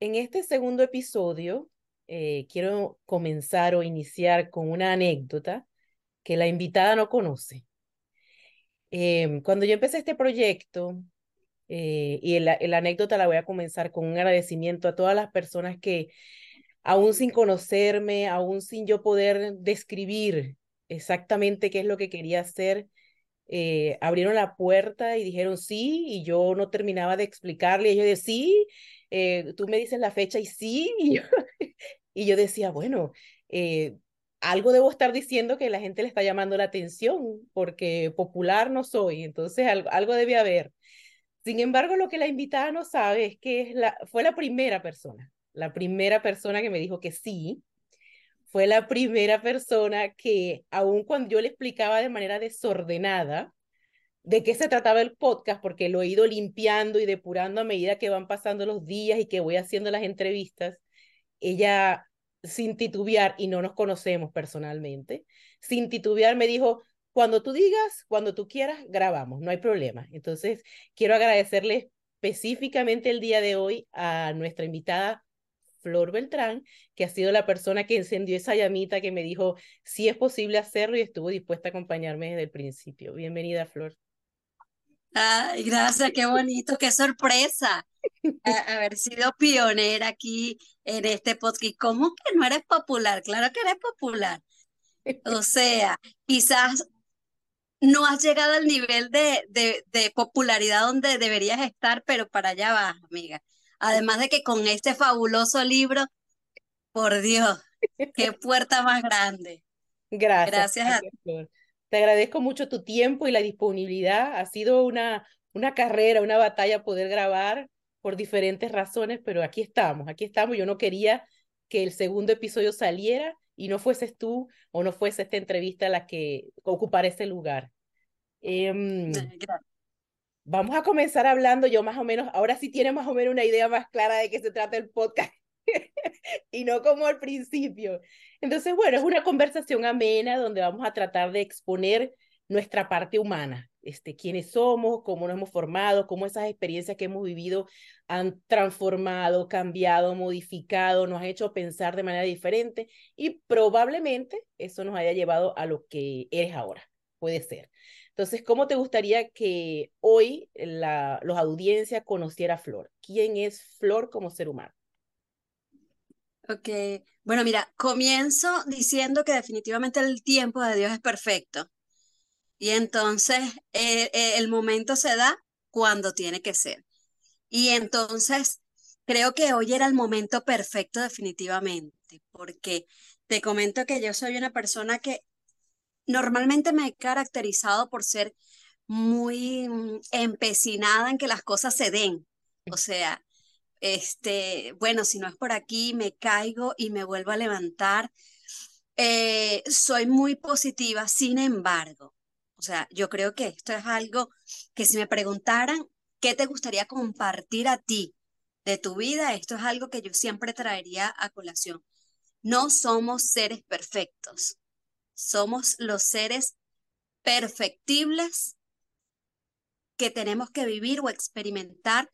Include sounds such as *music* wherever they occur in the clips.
En este segundo episodio eh, quiero comenzar o iniciar con una anécdota que la invitada no conoce. Em, cuando yo empecé este proyecto, eh, y la, anécdota la voy a comenzar con un agradecimiento a todas las personas que, aún sin conocerme, aún sin yo poder describir exactamente qué es lo que quería hacer, eh, abrieron la puerta y dijeron sí, y yo no terminaba de explicarle, y yo decía sí, eh, tú me dices la fecha y sí, *laughs* y yo, decía, bueno, eh, algo debo estar diciendo que la gente le está llamando la atención, porque popular no soy, entonces algo, algo debe haber. Sin embargo, lo que la invitada no sabe es que es la, fue la primera persona, la primera persona que me dijo que sí, fue la primera persona que, aun cuando yo le explicaba de manera desordenada, de qué se trataba el podcast, porque lo he ido limpiando y depurando a medida que van pasando los días y que voy haciendo las entrevistas. Ella, sin titubear, y no nos conocemos personalmente, sin titubear me dijo, cuando tú digas, cuando tú quieras, grabamos, no hay problema. Entonces, quiero agradecerle específicamente el día de hoy a nuestra invitada Flor Beltrán, que ha sido la persona que encendió esa llamita que me dijo si es posible hacerlo y estuvo dispuesta a acompañarme desde el principio. Bienvenida, Flor. Ay, gracias, qué bonito, qué sorpresa haber sido pionera aquí en este podcast. ¿Cómo que no eres popular? Claro que eres popular. O *laughs* sea, quizás no has llegado al nivel de, de, de popularidad donde deberías estar, pero para allá vas, amiga. Además de que con este fabuloso libro, por Dios, qué puerta más grande. Gracias. Gracias a ti. Te agradezco mucho tu tiempo y la disponibilidad. Ha sido una, una carrera, una batalla poder grabar por diferentes razones, pero aquí estamos, aquí estamos. Yo no quería que el segundo episodio saliera y no fueses tú o no fuese esta entrevista la que ocupara ese lugar. Em, vamos a comenzar hablando, yo más o menos, ahora sí tiene más o menos una idea más clara de qué se trata el podcast *laughs* y no como al principio. Entonces, bueno, es una conversación amena donde vamos a tratar de exponer nuestra parte humana, este, quiénes somos, cómo nos hemos formado, cómo esas experiencias que hemos vivido han transformado, cambiado, modificado, nos ha hecho pensar de manera diferente y probablemente eso nos haya llevado a lo que eres ahora, puede ser. Entonces, ¿cómo te gustaría que hoy la los audiencias conociera a Flor? ¿Quién es Flor como ser humano? Ok, bueno, mira, comienzo diciendo que definitivamente el tiempo de Dios es perfecto. Y entonces eh, eh, el momento se da cuando tiene que ser. Y entonces creo que hoy era el momento perfecto definitivamente, porque te comento que yo soy una persona que normalmente me he caracterizado por ser muy mm, empecinada en que las cosas se den. O sea, este, bueno, si no es por aquí, me caigo y me vuelvo a levantar. Eh, soy muy positiva, sin embargo, o sea, yo creo que esto es algo que si me preguntaran qué te gustaría compartir a ti de tu vida, esto es algo que yo siempre traería a colación. No somos seres perfectos, somos los seres perfectibles que tenemos que vivir o experimentar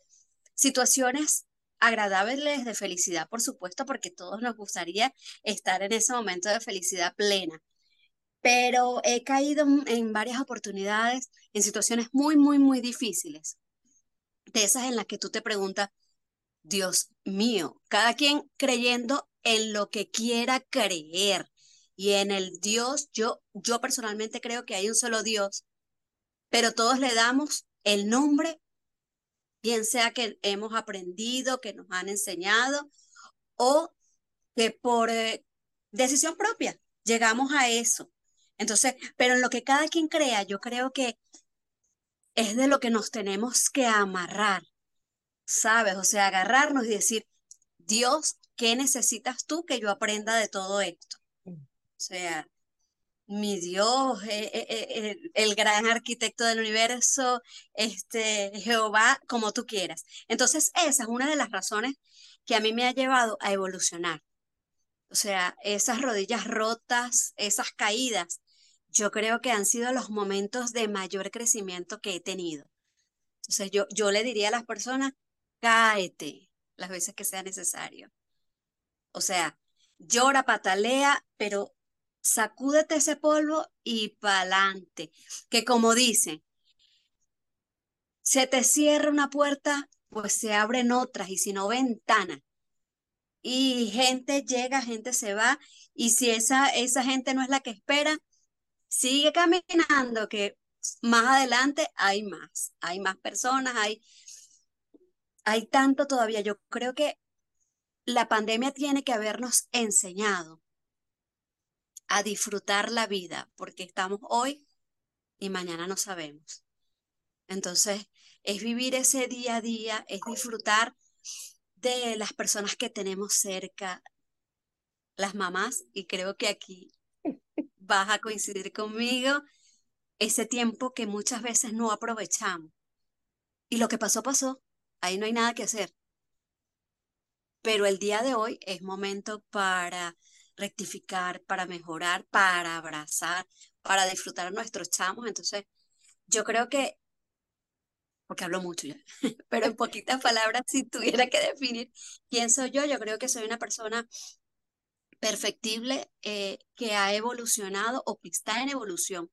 situaciones agradables de felicidad, por supuesto, porque todos nos gustaría estar en ese momento de felicidad plena. Pero he caído en varias oportunidades, en situaciones muy, muy, muy difíciles, de esas en las que tú te preguntas, Dios mío, cada quien creyendo en lo que quiera creer y en el Dios, yo, yo personalmente creo que hay un solo Dios, pero todos le damos el nombre bien sea que hemos aprendido, que nos han enseñado o que por eh, decisión propia llegamos a eso. Entonces, pero en lo que cada quien crea, yo creo que es de lo que nos tenemos que amarrar, ¿sabes? O sea, agarrarnos y decir, Dios, ¿qué necesitas tú que yo aprenda de todo esto? O sea, mi Dios, eh, eh, eh, el gran arquitecto del universo, este, Jehová, como tú quieras. Entonces, esa es una de las razones que a mí me ha llevado a evolucionar. O sea, esas rodillas rotas, esas caídas, yo creo que han sido los momentos de mayor crecimiento que he tenido. Entonces, yo, yo le diría a las personas, cáete las veces que sea necesario. O sea, llora, patalea, pero sacúdete ese polvo y pa'lante. Que como dicen, se te cierra una puerta, pues se abren otras y si no ventanas. Y gente llega, gente se va, y si esa, esa gente no es la que espera, sigue caminando, que más adelante hay más, hay más personas, hay, hay tanto todavía. Yo creo que la pandemia tiene que habernos enseñado a disfrutar la vida, porque estamos hoy y mañana no sabemos. Entonces, es vivir ese día a día, es disfrutar de las personas que tenemos cerca, las mamás, y creo que aquí vas a coincidir conmigo, ese tiempo que muchas veces no aprovechamos. Y lo que pasó, pasó, ahí no hay nada que hacer. Pero el día de hoy es momento para rectificar, para mejorar, para abrazar, para disfrutar a nuestros chamos. Entonces, yo creo que, porque hablo mucho ya, *laughs* pero en poquitas palabras, si tuviera que definir quién soy yo, yo creo que soy una persona perfectible eh, que ha evolucionado o que está en evolución,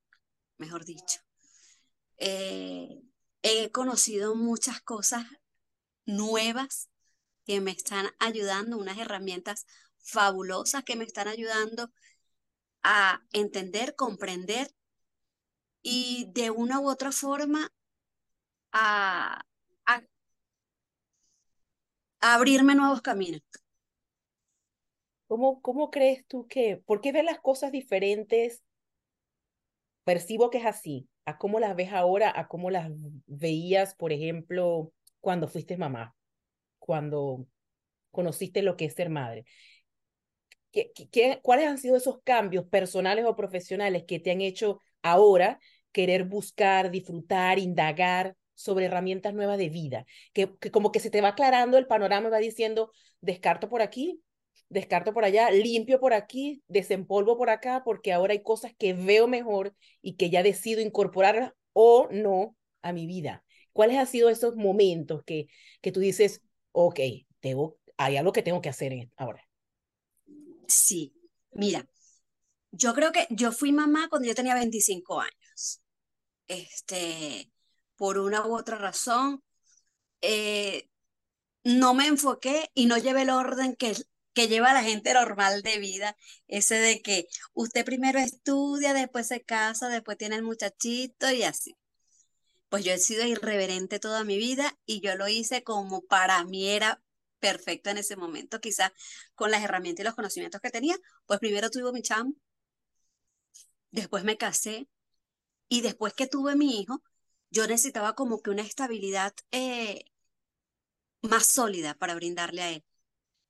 mejor dicho. Eh, he conocido muchas cosas nuevas que me están ayudando, unas herramientas fabulosas que me están ayudando a entender, comprender y de una u otra forma a, a, abrirme nuevos caminos. ¿Cómo, ¿Cómo crees tú que, por qué ves las cosas diferentes? Percibo que es así, a cómo las ves ahora, a cómo las veías, por ejemplo, cuando fuiste mamá, cuando conociste lo que es ser madre. ¿Qué, qué, cuáles han sido esos cambios personales o profesionales que te han hecho ahora querer buscar, disfrutar, indagar sobre herramientas nuevas de vida? Que, como que se te va aclarando el panorama y va diciendo, descarto por aquí, descarto por allá, limpio por aquí, desempolvo por acá, porque ahora hay cosas que veo mejor y que ya decido incorporar o no a mi vida. ¿Cuáles han sido esos momentos que, que tú dices, ok, tengo, hay algo que tengo que hacer ahora? Sí, mira, yo creo que yo fui mamá cuando yo tenía 25 años. Este, por una u otra razón, eh, no me enfoqué y no llevé el orden que, que lleva la gente normal de vida, ese de que usted primero estudia, después se casa, después tiene el muchachito y así. Pues yo he sido irreverente toda mi vida y yo lo hice como para mí era perfecto en ese momento, quizás con las herramientas y los conocimientos que tenía, pues primero tuve mi chamo, después me casé y después que tuve mi hijo, yo necesitaba como que una estabilidad eh, más sólida para brindarle a él.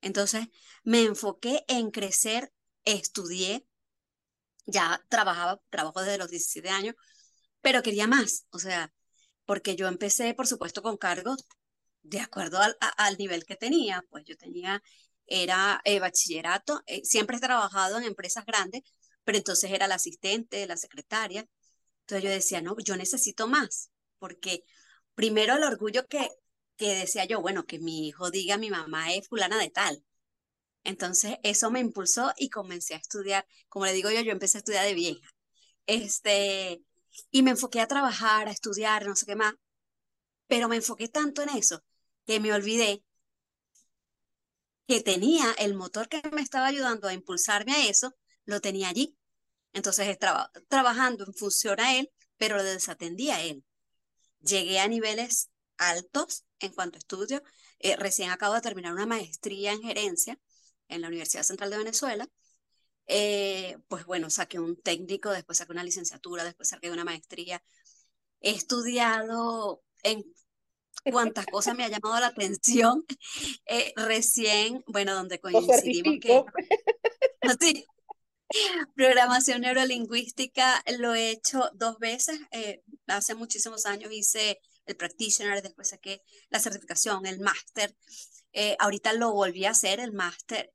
Entonces me enfoqué en crecer, estudié, ya trabajaba, trabajo desde los 17 años, pero quería más, o sea, porque yo empecé, por supuesto, con cargos de acuerdo al, nivel que tenía, pues yo tenía, era eh, bachillerato, eh, siempre he trabajado en empresas grandes, pero entonces era la asistente, la secretaria. Entonces yo decía, no, yo necesito más, porque primero el orgullo que, que decía yo, bueno, que mi hijo diga mi mamá es fulana de tal. Entonces eso me impulsó y comencé a estudiar, como le digo yo, yo empecé a estudiar de vieja. Este, y me enfoqué a trabajar, a estudiar, no sé qué más, pero me enfoqué tanto en eso que me olvidé que tenía el motor que me estaba ayudando a impulsarme a eso, lo tenía allí. Entonces estaba trabajando en función a él, pero lo desatendía a él. Llegué a niveles altos en cuanto a estudio. Eh, recién acabo de terminar una maestría en gerencia en la Universidad Central de Venezuela. Eh, pues bueno, saqué un técnico, después saqué una licenciatura, después saqué una maestría. He estudiado en cuántas cosas me ha llamado la atención. Eh, recién, bueno, donde coincidimos que... Así, *laughs* programación neurolingüística lo he hecho dos veces. Eh, hace muchísimos años hice el practitioner, después saqué la certificación, el máster. Eh, ahorita lo volví a hacer, el máster,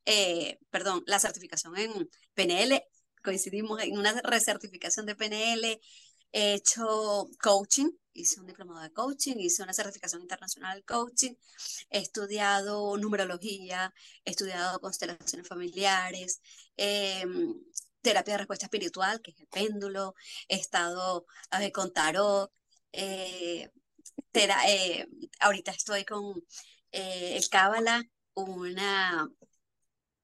perdón, la certificación en PNL. Coincidimos en una recertificación de PNL. He hecho coaching, hice un diplomado de coaching, hice una certificación internacional de coaching, he estudiado numerología, he estudiado constelaciones familiares, em, terapia de respuesta espiritual, que es el péndulo, he estado con tarot, eh, eh, ahorita estoy con eh, el Cábala, una,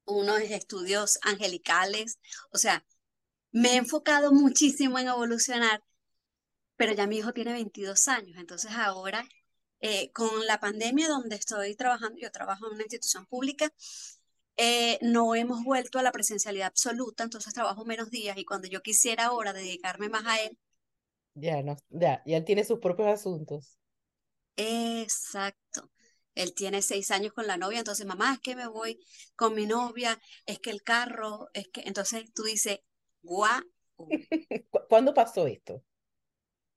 unos estudios angelicales, o sea, me he enfocado muchísimo en evolucionar pero ya mi hijo tiene 22 años, entonces ahora eh, con la pandemia donde estoy trabajando, yo trabajo en una institución pública, eh, no hemos vuelto a la presencialidad absoluta, entonces trabajo menos días y cuando yo quisiera ahora dedicarme más a él. Ya, no, ya, él tiene sus propios asuntos. Exacto. Él tiene seis años con la novia, entonces mamá, es que me voy con mi novia, es que el carro, es que, entonces tú dices, guau. *laughs* ¿Cuándo pasó esto?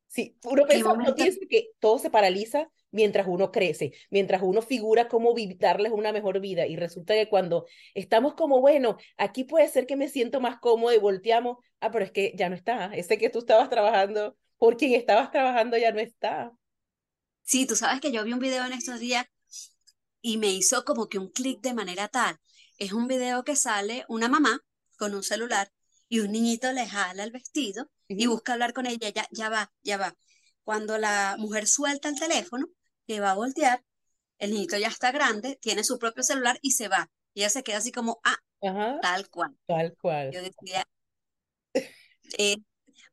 Sí, uno piensa, que todo se paraliza mientras uno crece, mientras uno figura cómo darles una mejor vida y resulta que cuando estamos como, bueno, aquí puede ser que me siento más cómodo y volteamos, ah, pero es que ya no está, ese que tú estabas trabajando, por quien estabas trabajando ya no está. Sí, tú sabes que yo vi un video en estos días y me hizo como que un clic de manera tal. Es un video que sale una mamá con un celular y un niñito le jala el vestido y busca hablar con ella, ya, ya va, ya va. Cuando la mujer suelta el teléfono, que va a voltear, el niñito ya está grande, tiene su propio celular y se va. Y ella se queda así como, ah, tal cual. Tal cual. Yo decía, eh,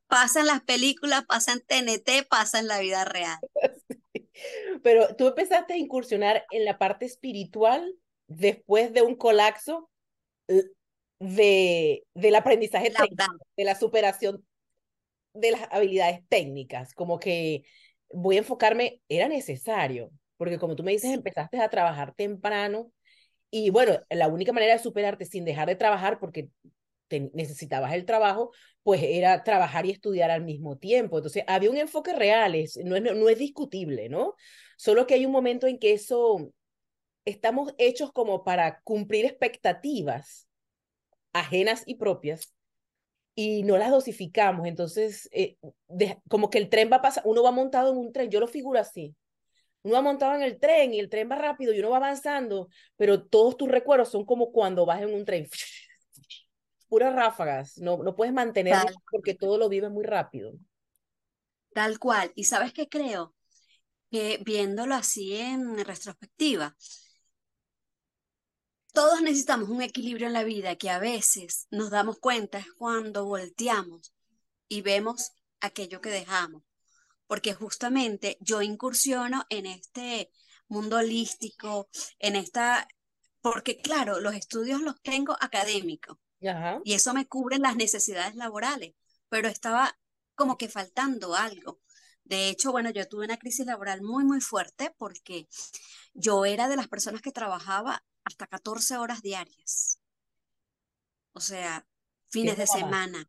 pasa en las películas, pasa en TNT, pasa en la vida real. *laughs* Pero tú empezaste a incursionar en la parte espiritual después de un colapso de, del aprendizaje de la superación de las habilidades técnicas, como que voy a enfocarme, era necesario, porque como tú me dices, empezaste a trabajar temprano y bueno, la única manera de superarte sin dejar de trabajar, porque necesitabas el trabajo, pues era trabajar y estudiar al mismo tiempo. Entonces, había un enfoque real, es, no, es, no es discutible, ¿no? Solo que hay un momento en que eso, estamos hechos como para cumplir expectativas ajenas y propias y no las dosificamos. Entonces, eh, como que el tren va a pasar, uno va montado en un tren, yo lo figuro así. Uno va montado en el tren y el tren va rápido y uno va avanzando, pero todos tus recuerdos son como cuando vas en un tren. *laughs* Puras ráfagas, no, no puedes mantenerlo porque todo lo vives muy rápido. Tal cual. ¿Y sabes qué creo? Que viéndolo así en retrospectiva, todos necesitamos un equilibrio en la vida que a veces nos damos cuenta es cuando volteamos y vemos aquello que dejamos. Porque justamente yo incursiono en este mundo holístico, en esta, porque claro, los estudios los tengo académicos y eso me cubre las necesidades laborales, pero estaba como que faltando algo. De hecho, bueno, yo tuve una crisis laboral muy, muy fuerte porque yo era de las personas que trabajaba hasta 14 horas diarias. O sea, fines de semana.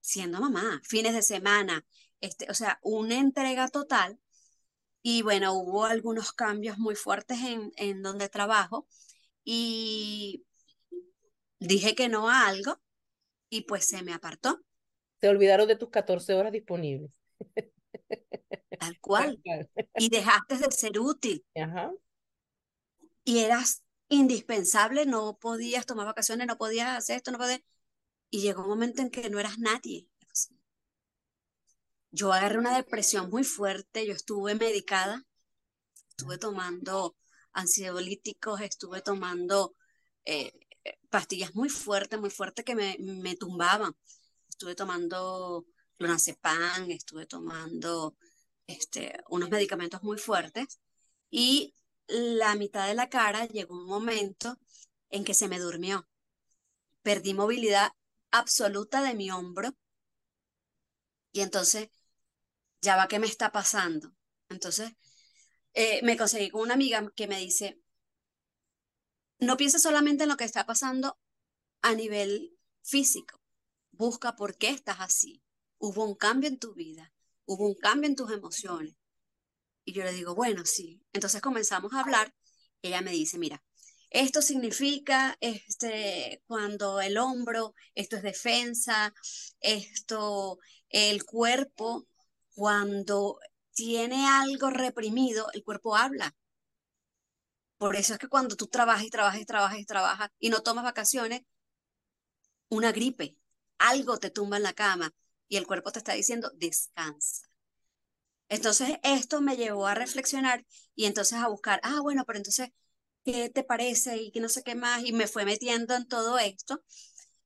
Siendo mamá, fines de semana. Este, o sea, una entrega total. Y bueno, hubo algunos cambios muy fuertes en, en donde trabajo. Y dije que no a algo y pues se me apartó. Te olvidaron de tus 14 horas disponibles. Tal *laughs* cual. Y dejaste de ser útil. Ajá y eras indispensable, no podías tomar vacaciones, no podías hacer esto, no podías... Y llegó un momento en que no eras nadie. Yo agarré una depresión muy fuerte, yo estuve medicada, estuve tomando ansiolíticos, estuve tomando eh, pastillas muy fuertes, muy fuertes que me, me tumbaban. Estuve tomando clonazepam, estuve tomando este, unos medicamentos muy fuertes y la mitad de la cara llegó un momento en que se me durmió. Perdí movilidad absoluta de mi hombro y entonces, ya va, ¿qué me está pasando? Entonces, eh, me conseguí con una amiga que me dice, no pienses solamente en lo que está pasando a nivel físico, busca por qué estás así. Hubo un cambio en tu vida, hubo un cambio en tus emociones. Y yo le digo, bueno, sí. Entonces comenzamos a hablar. Ella me dice, mira, esto significa este, cuando el hombro, esto es defensa, esto, el cuerpo, cuando tiene algo reprimido, el cuerpo habla. Por eso es que cuando tú trabajas y trabajas y trabajas y trabajas y no tomas vacaciones, una gripe, algo te tumba en la cama y el cuerpo te está diciendo descansa. Entonces esto me llevó a reflexionar y entonces a buscar, ah, bueno, pero entonces, ¿qué te parece? Y que no sé qué más. Y me fue metiendo en todo esto.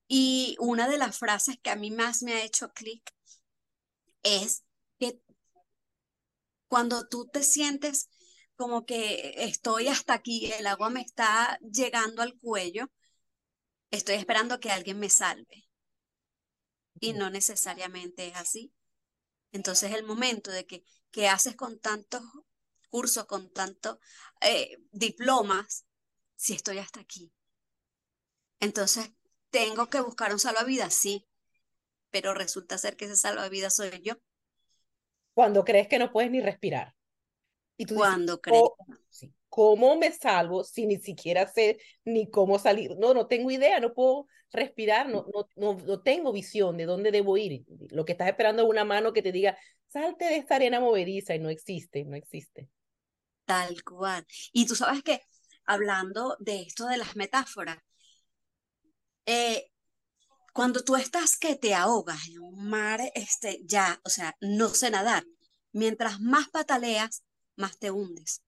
Y una de las frases que a mí más me ha hecho clic es que cuando tú te sientes como que estoy hasta aquí, el agua me está llegando al cuello, estoy esperando que alguien me salve. Y no necesariamente es así. Entonces el momento de que, que haces con tantos cursos, con tantos eh, diplomas, si estoy hasta aquí. Entonces, ¿tengo que buscar un salvavidas? Sí, pero resulta ser que ese salvavidas soy yo. Cuando crees que no puedes ni respirar. Y tú Cuando crees. Oh, ¿Cómo me salvo si ni siquiera sé ni cómo salir? No, no tengo idea, no puedo respirar, no, no, no, no tengo visión de dónde debo ir. Lo que estás esperando es una mano que te diga, salte de esta arena movediza y no existe, no existe. Tal cual. Y tú sabes que, hablando de esto de las metáforas, eh, cuando tú estás que te ahogas en un mar, este, ya, o sea, no sé nadar, mientras más pataleas, más te hundes.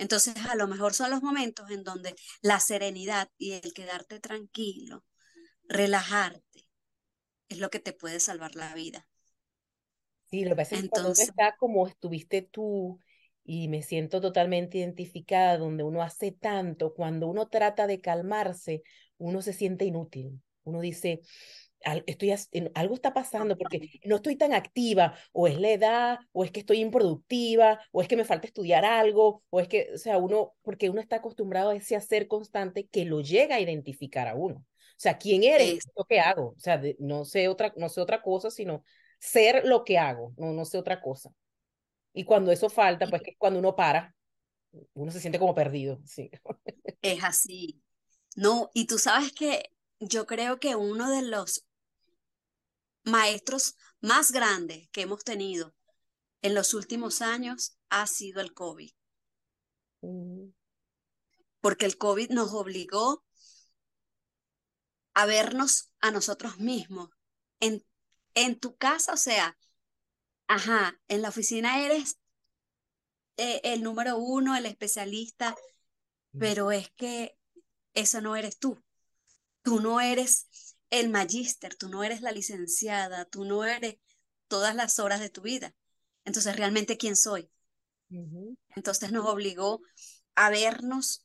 Entonces, a lo mejor son los momentos en donde la serenidad y el quedarte tranquilo, relajarte, es lo que te puede salvar la vida. Sí, lo que pasa es que cuando está como estuviste tú y me siento totalmente identificada, donde uno hace tanto, cuando uno trata de calmarse, uno se siente inútil. Uno dice, estoy, algo está pasando porque no estoy tan activa, o es la edad, o es que estoy improductiva, o es que me falta estudiar algo, o es que, o sea, uno, porque uno está acostumbrado a ese hacer constante que lo llega a identificar a uno. O sea, ¿quién eres? ¿Lo que hago? O sea, no, sé otra, no sé otra cosa, sino ser lo que hago, no, no sé otra cosa. Y cuando eso falta, pues que cuando uno para, uno se siente como perdido, sí. Es así. No, y tú sabes que yo creo que uno de los maestros más grandes que hemos tenido en los últimos años ha sido el COVID. Mm. Porque el COVID nos obligó a vernos a nosotros mismos en en tu casa, o sea, ajá, en la oficina eres eh, el número uno, el especialista, mm. pero es que eso no eres tú. Tú no eres el magíster, tú no eres la licenciada, tú no eres todas las horas de tu vida. Entonces, ¿realmente quién soy? Entonces nos obligó a vernos,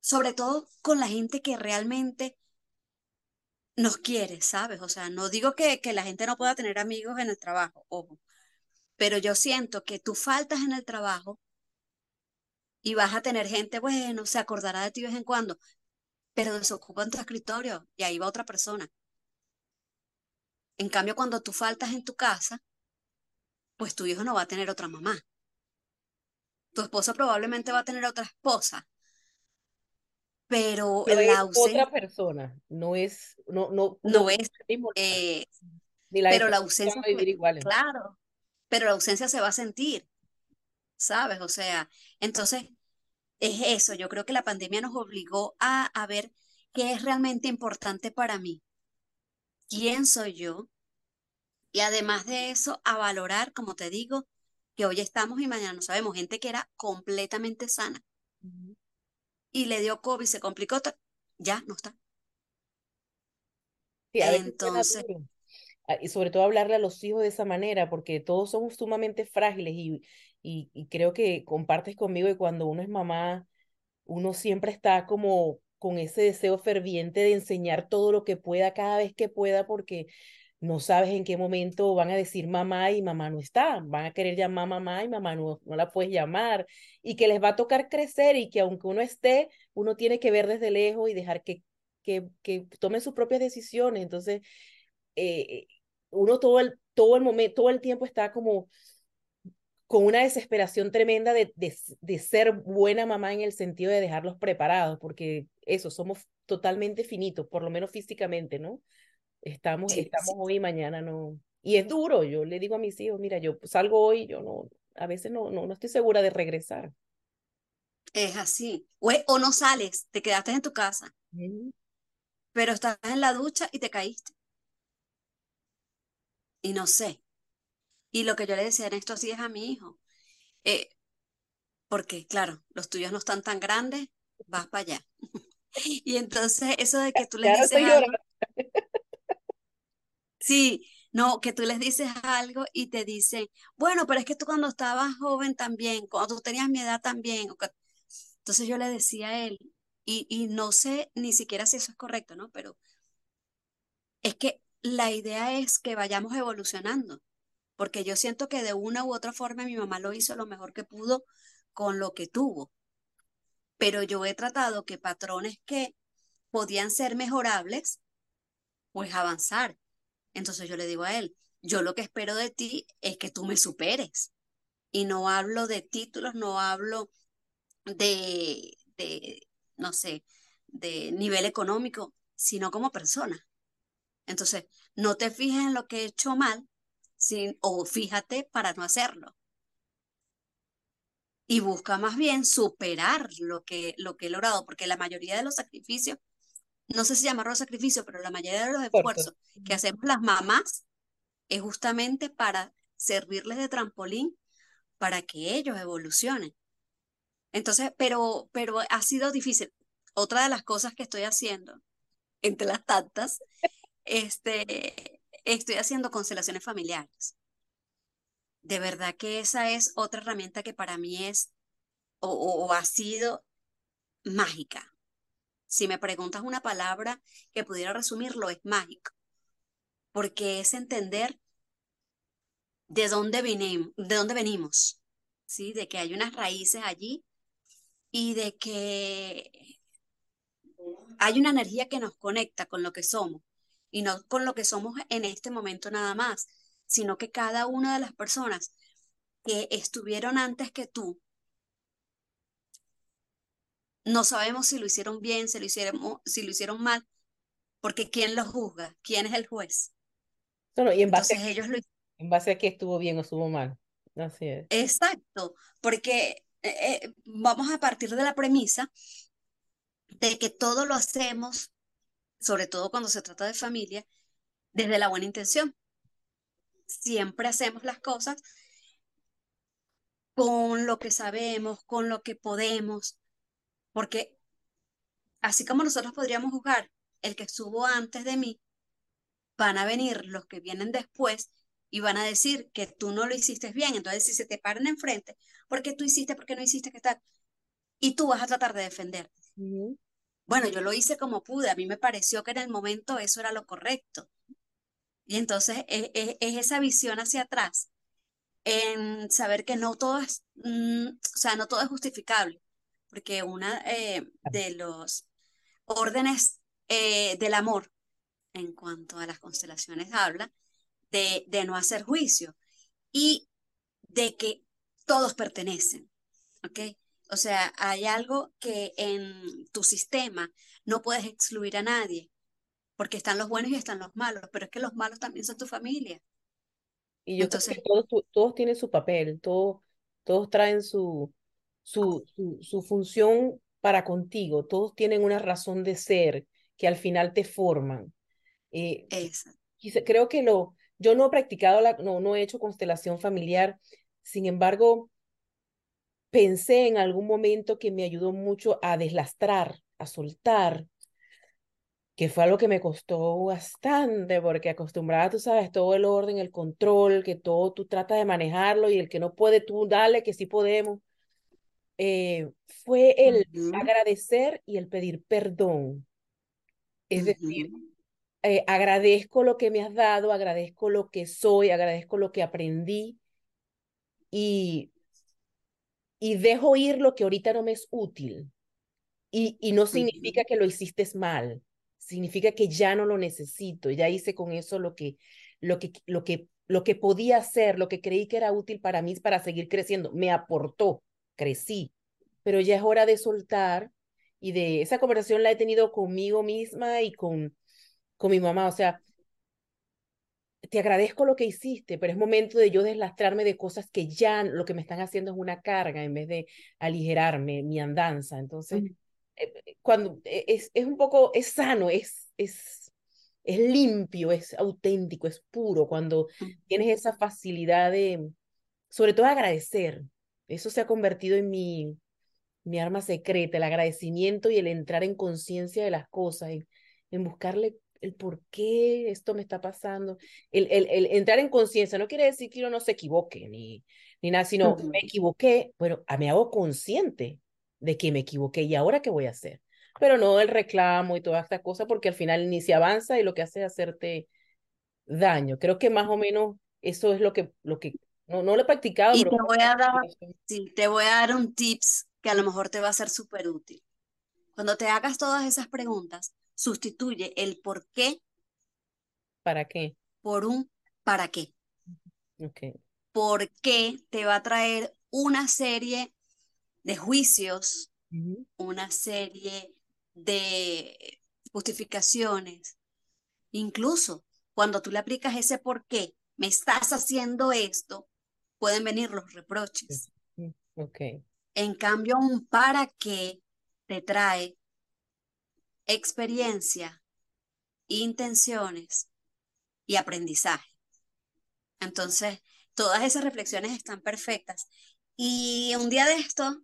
sobre todo con la gente que realmente nos quiere, ¿sabes? O sea, no digo que, que la gente no pueda tener amigos en el trabajo, ojo, pero yo siento que tú faltas en el trabajo y vas a tener gente, bueno, se acordará de ti de vez en cuando, pero desocupan tu escritorio y ahí va otra persona. En cambio, cuando tú faltas en tu casa, pues tu hijo no va a tener otra mamá. Tu esposa probablemente va a tener otra esposa pero, la ausencia... otra persona, no es, no, no, no, es, eh, pero la ausencia, claro, pero la ausencia se va a sentir, ¿sabes? O sea, entonces es eso, yo creo que la pandemia nos obligó a, a ver qué es realmente importante para mí, quién soy yo, y además de eso, a valorar, como te digo, que hoy estamos y mañana no sabemos, gente que era completamente sana y le dio COVID, se complicó, ya no está. Entonces. Y sobre todo hablarle a los hijos de esa manera, porque todos somos sumamente frágiles y, y, creo que compartes conmigo que cuando uno es mamá, uno siempre está como con ese deseo ferviente de enseñar todo lo que pueda cada vez que pueda, porque no sabes en qué momento van a decir mamá y mamá no está, van a querer llamar mamá y mamá no, no la puedes llamar, y que les va a tocar crecer y que aunque uno esté, uno tiene que ver desde lejos y dejar que, que, que tomen sus propias decisiones. Entonces, eh, uno todo el, todo el momento, todo el tiempo está como con una desesperación tremenda de, de, de, ser buena mamá en el sentido de dejarlos preparados, porque eso, somos totalmente finitos, por lo menos físicamente, ¿no? Estamos, sí, estamos sí. hoy y mañana no. Y es duro, yo le digo a mis hijos, mira, yo salgo hoy, yo no, a veces no, no, no estoy segura de regresar. Es así. O, o no sales, te quedaste en tu casa, mm. pero estás en la ducha y te caíste. Y no sé. Y lo que yo le decía en estos días a mi hijo, eh, porque claro, los tuyos no están tan grandes, vas para allá. *laughs* y entonces eso de que tú les claro, dices algo, Sí, no, que tú les dices algo y te dicen, bueno, pero es que tú cuando estabas joven también, cuando tú tenías mi edad también. Entonces yo le decía a él, y, y no sé ni siquiera si eso es correcto, ¿no? Pero es que la idea es que vayamos evolucionando, porque yo siento que de una u otra forma mi mamá lo hizo lo mejor que pudo con lo que tuvo. Pero yo he tratado que patrones que podían ser mejorables, pues avanzar. Entonces yo le digo a él, yo lo que espero de ti es que tú me superes. Y no hablo de títulos, no hablo de, de no sé, de nivel económico, sino como persona. Entonces, no te fijes en lo que he hecho mal, sin, o fíjate para no hacerlo. Y busca más bien superar lo que, lo que he logrado, porque la mayoría de los sacrificios no sé si llamarlo sacrificio, pero la mayoría de los esfuerzos que hacemos las mamás es justamente para servirles de trampolín para que ellos evolucionen. Entonces, pero, pero ha sido difícil. Otra de las cosas que estoy haciendo, entre las tantas, este, estoy haciendo constelaciones familiares. De verdad que esa es otra herramienta que para mí es o, ha sido mágica si me preguntas una palabra que pudiera resumirlo, es mágico, porque es entender de dónde, venimos, de dónde venimos, ¿sí? de que hay unas raíces allí y de que hay una energía que nos conecta con lo que somos y no con lo que somos en este momento nada más, sino que cada una de las personas que estuvieron antes que tú no sabemos si lo hicieron bien, si lo hicieron, si lo hicieron mal, porque ¿quién lo juzga? ¿Quién es el juez? Y en base, Entonces, a, ellos lo... en base a que estuvo bien o estuvo mal. Así es. Exacto, porque eh, eh, vamos a partir de la premisa de que todo lo hacemos, sobre todo cuando se trata de familia, desde la buena intención. Siempre hacemos las cosas con lo que sabemos, con lo que podemos, porque así como nosotros podríamos jugar el que estuvo antes de mí, van a venir los que vienen después y van a decir que tú no lo hiciste bien. Entonces, si se te paran enfrente, ¿por qué tú hiciste? ¿Por qué no hiciste? ¿Qué tal? Y tú vas a tratar de defenderte. Uh. Bueno, yo lo hice como pude. A mí me pareció que en el momento eso era lo correcto. Y entonces es, es, es esa visión hacia atrás, en saber que no todo es, mm, o sea, no todo es justificable porque una eh, de los órdenes eh, del amor en cuanto a las constelaciones habla de, de no hacer juicio y de que todos pertenecen, ¿ok? O sea, hay algo que en tu sistema no puedes excluir a nadie, porque están los buenos y están los malos, pero es que los malos también son tu familia. Y yo Entonces, creo que todos, todos tienen su papel, todos, todos traen su, su, su, su función para contigo, todos tienen una razón de ser que al final te forman. Eh, creo que lo, yo no he practicado, la, no, no he hecho constelación familiar, sin embargo, pensé en algún momento que me ayudó mucho a deslastrar, a soltar, que fue algo que me costó bastante, porque acostumbrada, tú sabes, todo el orden, el control, que todo tú tratas de manejarlo y el que no puede, tú dale, que sí podemos eh, fue el uh -huh. agradecer y el pedir perdón. Es uh -huh. decir, eh, agradezco lo que me has dado, agradezco lo que soy, agradezco lo que aprendí y, y dejo ir lo que ahorita no me es útil. Y, y no significa que lo hiciste mal, significa que ya no lo necesito, ya hice con eso lo que, lo que, lo que, lo que podía hacer, lo que creí que era útil para mí para seguir creciendo, me aportó, crecí, pero ya es hora de soltar y de esa conversación la he tenido conmigo misma y con, con mi mamá, o sea, te agradezco lo que hiciste, pero es momento de yo deslastrarme de cosas que ya lo que me están haciendo es una carga en vez de aligerarme mi andanza. Entonces, eh, eh, cuando eh, es, es un poco, es sano, es, es, es limpio, es auténtico, es puro, cuando tienes esa facilidad de, sobre todo agradecer. Eso se ha convertido en mi, mi arma secreta, el agradecimiento y el entrar en conciencia de las cosas, en, en buscarle el por qué esto me está pasando, el, el, el entrar en conciencia no quiere decir que uno no se equivoque ni, ni nada, sino me equivoqué, pero me hago consciente de que me equivoqué y ahora qué voy a hacer. Pero no el reclamo y toda esta cosa, porque al final ni se avanza y lo que hace es hacerte daño. Creo que más o menos eso es lo que, lo que no, no lo he practicado. Y te, voy a dar, sí, te voy a dar un tips que a lo mejor te va a ser súper útil. Cuando te hagas todas esas preguntas, sustituye el por qué. ¿Para qué? Por un para qué. Okay. ¿Por qué te va a traer una serie de juicios, una serie de justificaciones? Incluso cuando tú le aplicas ese por qué, me estás haciendo esto, pueden venir los reproches. Okay. En cambio, un para qué te trae experiencia, intenciones y aprendizaje. Entonces, todas esas reflexiones están perfectas. Y un día de esto,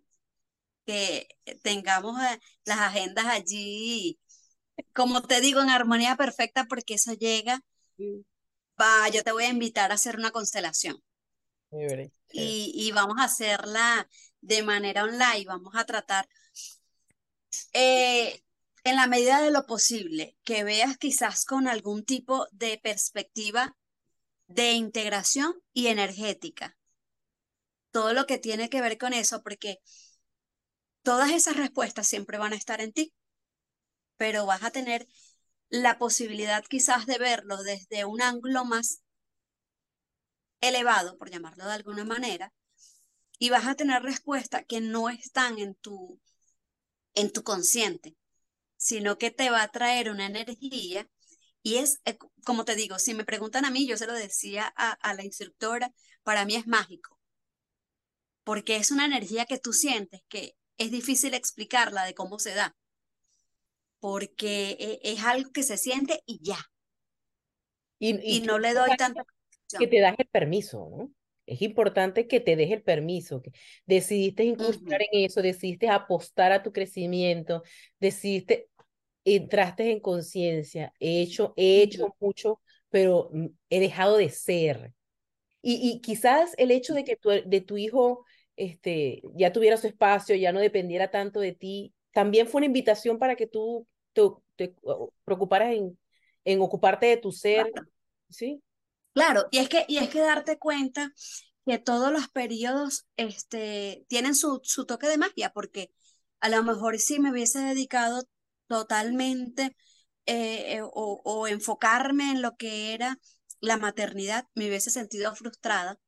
que tengamos eh, las agendas allí, como te digo, en armonía perfecta, porque eso llega, va, yo te voy a invitar a hacer una constelación. Y, y, vamos a hacerla de manera online, vamos a tratar eh, en la medida de lo posible, que veas quizás con algún tipo de perspectiva de integración y energética. Todo lo que tiene que ver con eso, porque todas esas respuestas siempre van a estar en ti, pero vas a tener la posibilidad quizás de verlo desde un ángulo más elevado, por llamarlo de alguna manera, y vas a tener respuestas que no están en tu, en tu consciente sino que te va a traer una energía. Y es, eh, como te digo, si me preguntan a mí, yo se lo decía a, la instructora, para mí es mágico, porque es una energía que tú sientes que es difícil explicarla de cómo se da, porque e, es, algo que se siente y ya. Y, no le doy tanta... Que te das el permiso, ¿no? Es importante que te des el permiso, que decidiste incursionar en eso, decidiste apostar a tu crecimiento, decidiste, entraste en conciencia, he hecho, he hecho mucho, pero mm, he dejado de ser. Y, y quizás el hecho de que tu, de tu hijo este, ya tuviera su espacio, ya no dependiera tanto de ti, también fue una invitación para que tú te, preocuparas en, en ocuparte de tu ser, ¿sí? Claro, y es que, y es que darte cuenta que todos los periodos este, tienen su, su toque de magia, porque a lo mejor si me hubiese dedicado totalmente eh, eh, o, enfocarme en lo que era la maternidad, me hubiese sentido frustrada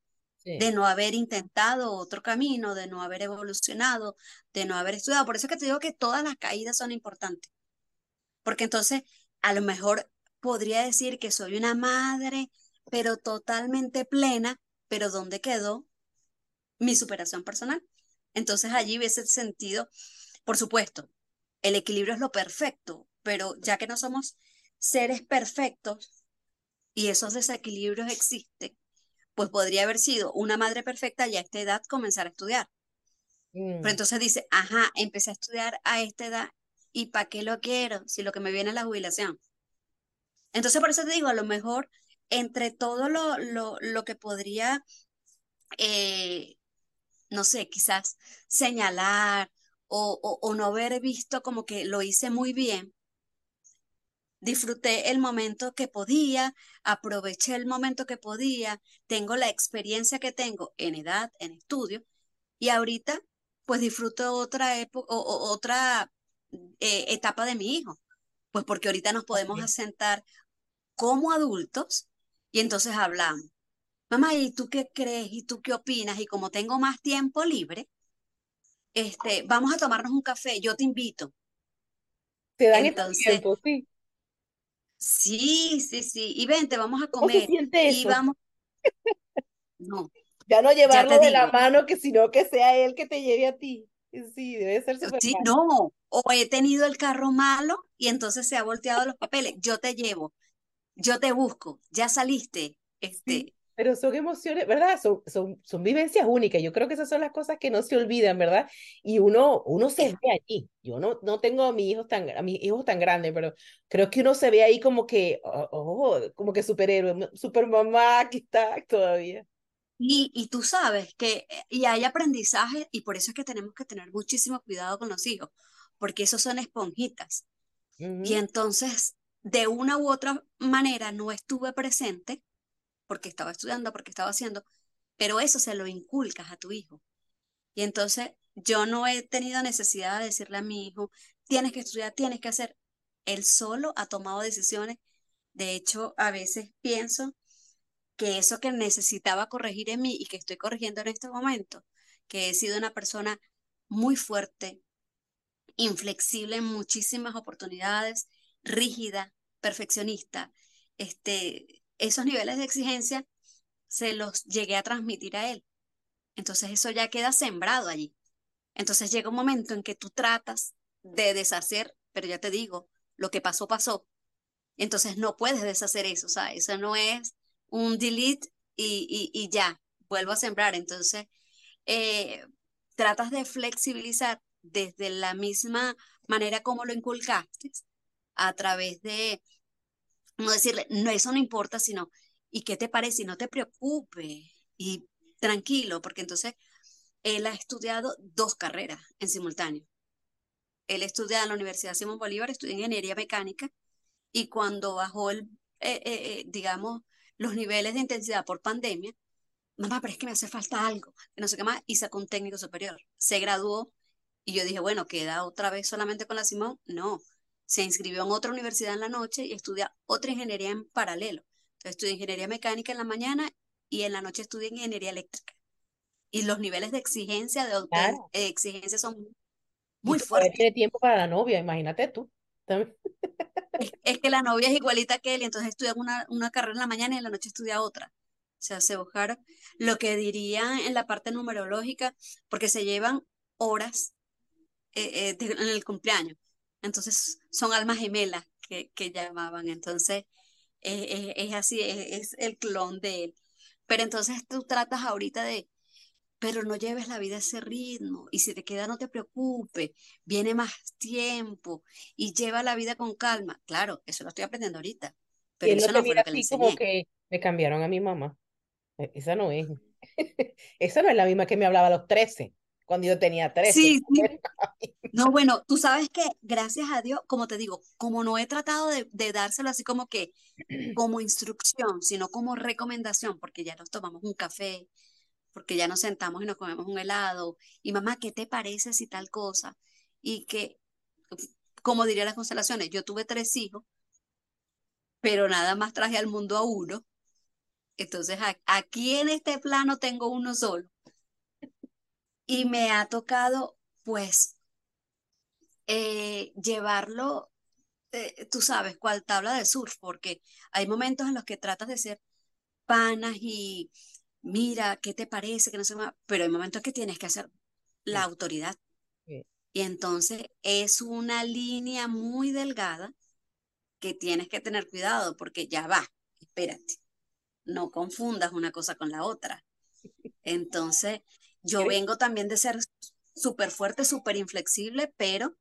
de no haber intentado otro camino, de no haber evolucionado, de no haber estudiado. Por eso es que te digo que todas las caídas son importantes, porque entonces a lo mejor podría decir que soy una madre, pero totalmente plena, pero ¿dónde quedó mi superación personal? Entonces allí hubiese sentido, por supuesto, el equilibrio es lo perfecto, pero ya que no somos seres perfectos y esos desequilibrios existen, pues podría haber sido una madre perfecta y a esta edad comenzar a estudiar. Pero mm. entonces dice, ajá, empecé a estudiar a esta edad y ¿para qué lo quiero si lo que me viene es la jubilación? Entonces por eso te digo, a lo mejor entre todo lo, lo, lo que podría, eh, no sé, quizás señalar o, o, no haber visto como que lo hice muy bien, disfruté el momento que podía, aproveché el momento que podía, tengo la experiencia que tengo en edad, en estudio, y ahorita pues disfruto otra época, o, otra eh, etapa de mi hijo, pues porque ahorita nos podemos asentar como adultos y entonces hablamos. Mamá, ¿y tú qué crees? ¿Y tú qué opinas? Y como tengo más tiempo libre, este, vamos a tomarnos un café, yo te invito. Te dan entonces, tiempo, sí. Sí, sí, sí. Y vente, vamos a comer. ¿Cómo se y vamos. *laughs* No. Ya no llevarlo de la mano, que sino que sea él que te lleve a ti. Sí, debe ser súper Sí, no. O he tenido el carro malo y entonces se ha volteado los papeles. Yo te llevo, yo te busco, ya saliste. Este, pero son emociones, ¿verdad? Son, son, son vivencias únicas. Yo creo que esas son las cosas que no se olvidan, ¿verdad? Y uno, uno se ve allí. Yo no, no tengo a mis hijos tan, a mis hijos tan grandes, pero creo que uno se ve ahí como que, oh, oh como que superhéroe, super mamá que está todavía. Y, y tú sabes que, eh, y hay aprendizaje, y por eso es que tenemos que tener muchísimo cuidado con los hijos, porque esos son esponjitas. Y entonces, de una u otra manera, no estuve presente porque estaba estudiando, porque estaba haciendo, pero eso se lo inculcas a tu hijo. Y entonces yo no he tenido necesidad de decirle a mi hijo, tienes que estudiar, tienes que hacer. Él solo ha tomado decisiones. De hecho, a veces pienso que eso que necesitaba corregir en mí y que estoy corrigiendo en este momento, que he sido una persona muy fuerte, inflexible en muchísimas oportunidades, rígida, perfeccionista, este, esos niveles de exigencia se los llegué a transmitir a él. Entonces eso ya queda sembrado allí. Entonces llega un momento en que tú tratas de deshacer, pero ya te digo, lo que pasó, pasó. Entonces no puedes deshacer eso, o sea, eso no es un delete y, y, ya, vuelvo a sembrar. Entonces, eh, tratas de flexibilizar desde la misma manera como lo inculcaste, a través de no decirle, no, eso no importa, sino, ¿y qué te parece? Y no te preocupes y tranquilo, porque entonces él ha estudiado dos carreras en simultáneo. Él estudia en la Universidad Simón Bolívar, estudia ingeniería mecánica, y cuando bajó el, eh, eh, eh, digamos, los niveles de intensidad por pandemia, mamá, pero es que me hace falta algo, que no sé qué más, y sacó un técnico superior. Se graduó y yo dije, bueno, ¿queda otra vez solamente con la Simón? No, se inscribió en otra universidad en la noche y estudia otra ingeniería en paralelo. Entonces estudia ingeniería mecánica en la mañana y en la noche estudia ingeniería eléctrica. Y los niveles de exigencia, de, exigencia son muy fuertes. Tiene tiempo para la novia, imagínate tú. Es, que la novia es igualita que él, y entonces estudia una, una carrera en la mañana y en la noche estudia otra. O sea, se buscaron lo que dirían en la parte numerológica, porque se llevan horas eh, eh, en el cumpleaños. Entonces son almas gemelas que, que llamaban. Entonces eh, eh, es así, es, el clon de él. Pero entonces tú tratas ahorita de, pero no lleves la vida a ese ritmo. Y si te queda, no te preocupes. Viene más tiempo y lleva la vida con calma. Claro, eso lo estoy aprendiendo ahorita. Pero eso no fue lo que le como que me cambiaron a mi mamá. E, esa no es. *laughs* Esa no es la misma que me hablaba a los 13 cuando yo tenía 13. Sí, sí. *laughs* No, bueno, tú sabes que gracias a Dios, como te digo, como no he tratado de, de, dárselo así como que como instrucción, sino como recomendación, porque ya nos tomamos un café, porque ya nos sentamos y nos comemos un helado, y mamá, ¿qué te parece si tal cosa? Y que, como diría las constelaciones, yo tuve tres hijos, pero nada más traje al mundo a uno. Entonces, aquí en este plano tengo uno solo y me ha tocado, pues, eh, llevarlo, eh, tú sabes, cual tabla de surf, porque hay momentos en los que tratas de ser panas y mira, ¿qué te parece? Que no sé más, pero hay momentos que tienes que hacer la autoridad. Y entonces es una línea muy delgada que tienes que tener cuidado porque ya va, espérate, no confundas una cosa con la otra. *laughs* Entonces, yo vengo también de ser súper fuerte, súper inflexible, pero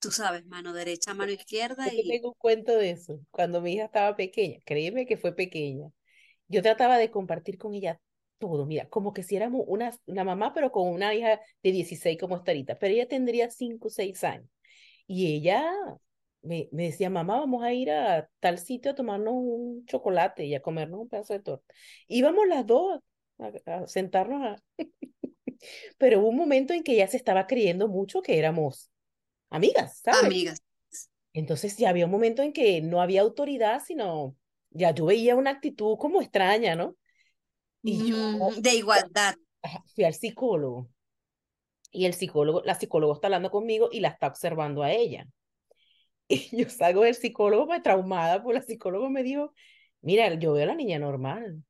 tú sabes, mano derecha, mano izquierda. Yo tengo un cuento de eso. Cuando mi hija estaba pequeña, créeme que fue pequeña, yo trataba de compartir con ella todo, mira, como que si éramos una, una mamá, pero con una hija de 16 como esta ahorita, pero ella tendría 5 o 6 años. Y ella me, me decía, mamá, vamos a ir a tal sitio a tomarnos un chocolate y a comernos un pedazo de torta. Íbamos las dos a, a sentarnos a... *laughs* Pero hubo un momento en que ella se estaba creyendo mucho que éramos amigas, ¿sabes? Amigas. Entonces ya había un momento en que no había autoridad, sino ya yo veía una actitud como extraña, ¿no? Y yo de igualdad. fui al psicólogo y el psicólogo, la psicóloga está hablando conmigo y la está observando a ella. *laughs* Y yo salgo del psicólogo pues, traumada, porque la psicóloga me dijo, mira, yo veo a la niña normal.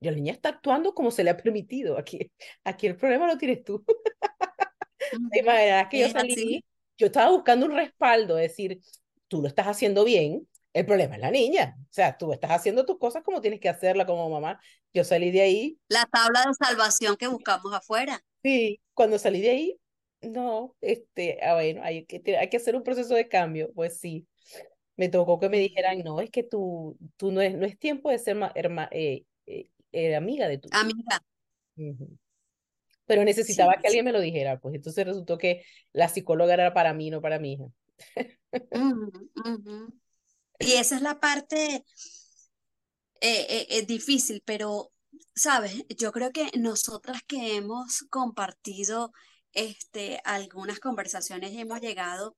Y la niña está actuando como se le ha permitido. Aquí, aquí el problema lo tienes tú. *laughs* Ujú. imaginarás que yo Es salí, yo estaba buscando un respaldo, decir, tú lo estás haciendo bien, el problema es la niña. O sea, tú estás haciendo tus cosas como tienes que hacerla como mamá. Yo salí de ahí, La tabla de salvación que buscamos afuera. sí, cuando salí de ahí, no, este, ah, bueno, hay que, hay que hacer un proceso de cambio. Pues sí, me tocó que me dijeran, no, es que tú, tú no es, no es tiempo de ser ma- herma- eh, eh, eh, amiga de tu. Amiga. Pero necesitaba Sí, que alguien me lo dijera, pues entonces resultó que la psicóloga era para mí, no para mi hija. Y esa es la parte eh, eh, eh, difícil, pero, ¿sabes? Yo creo que nosotras que hemos compartido este, algunas conversaciones hemos llegado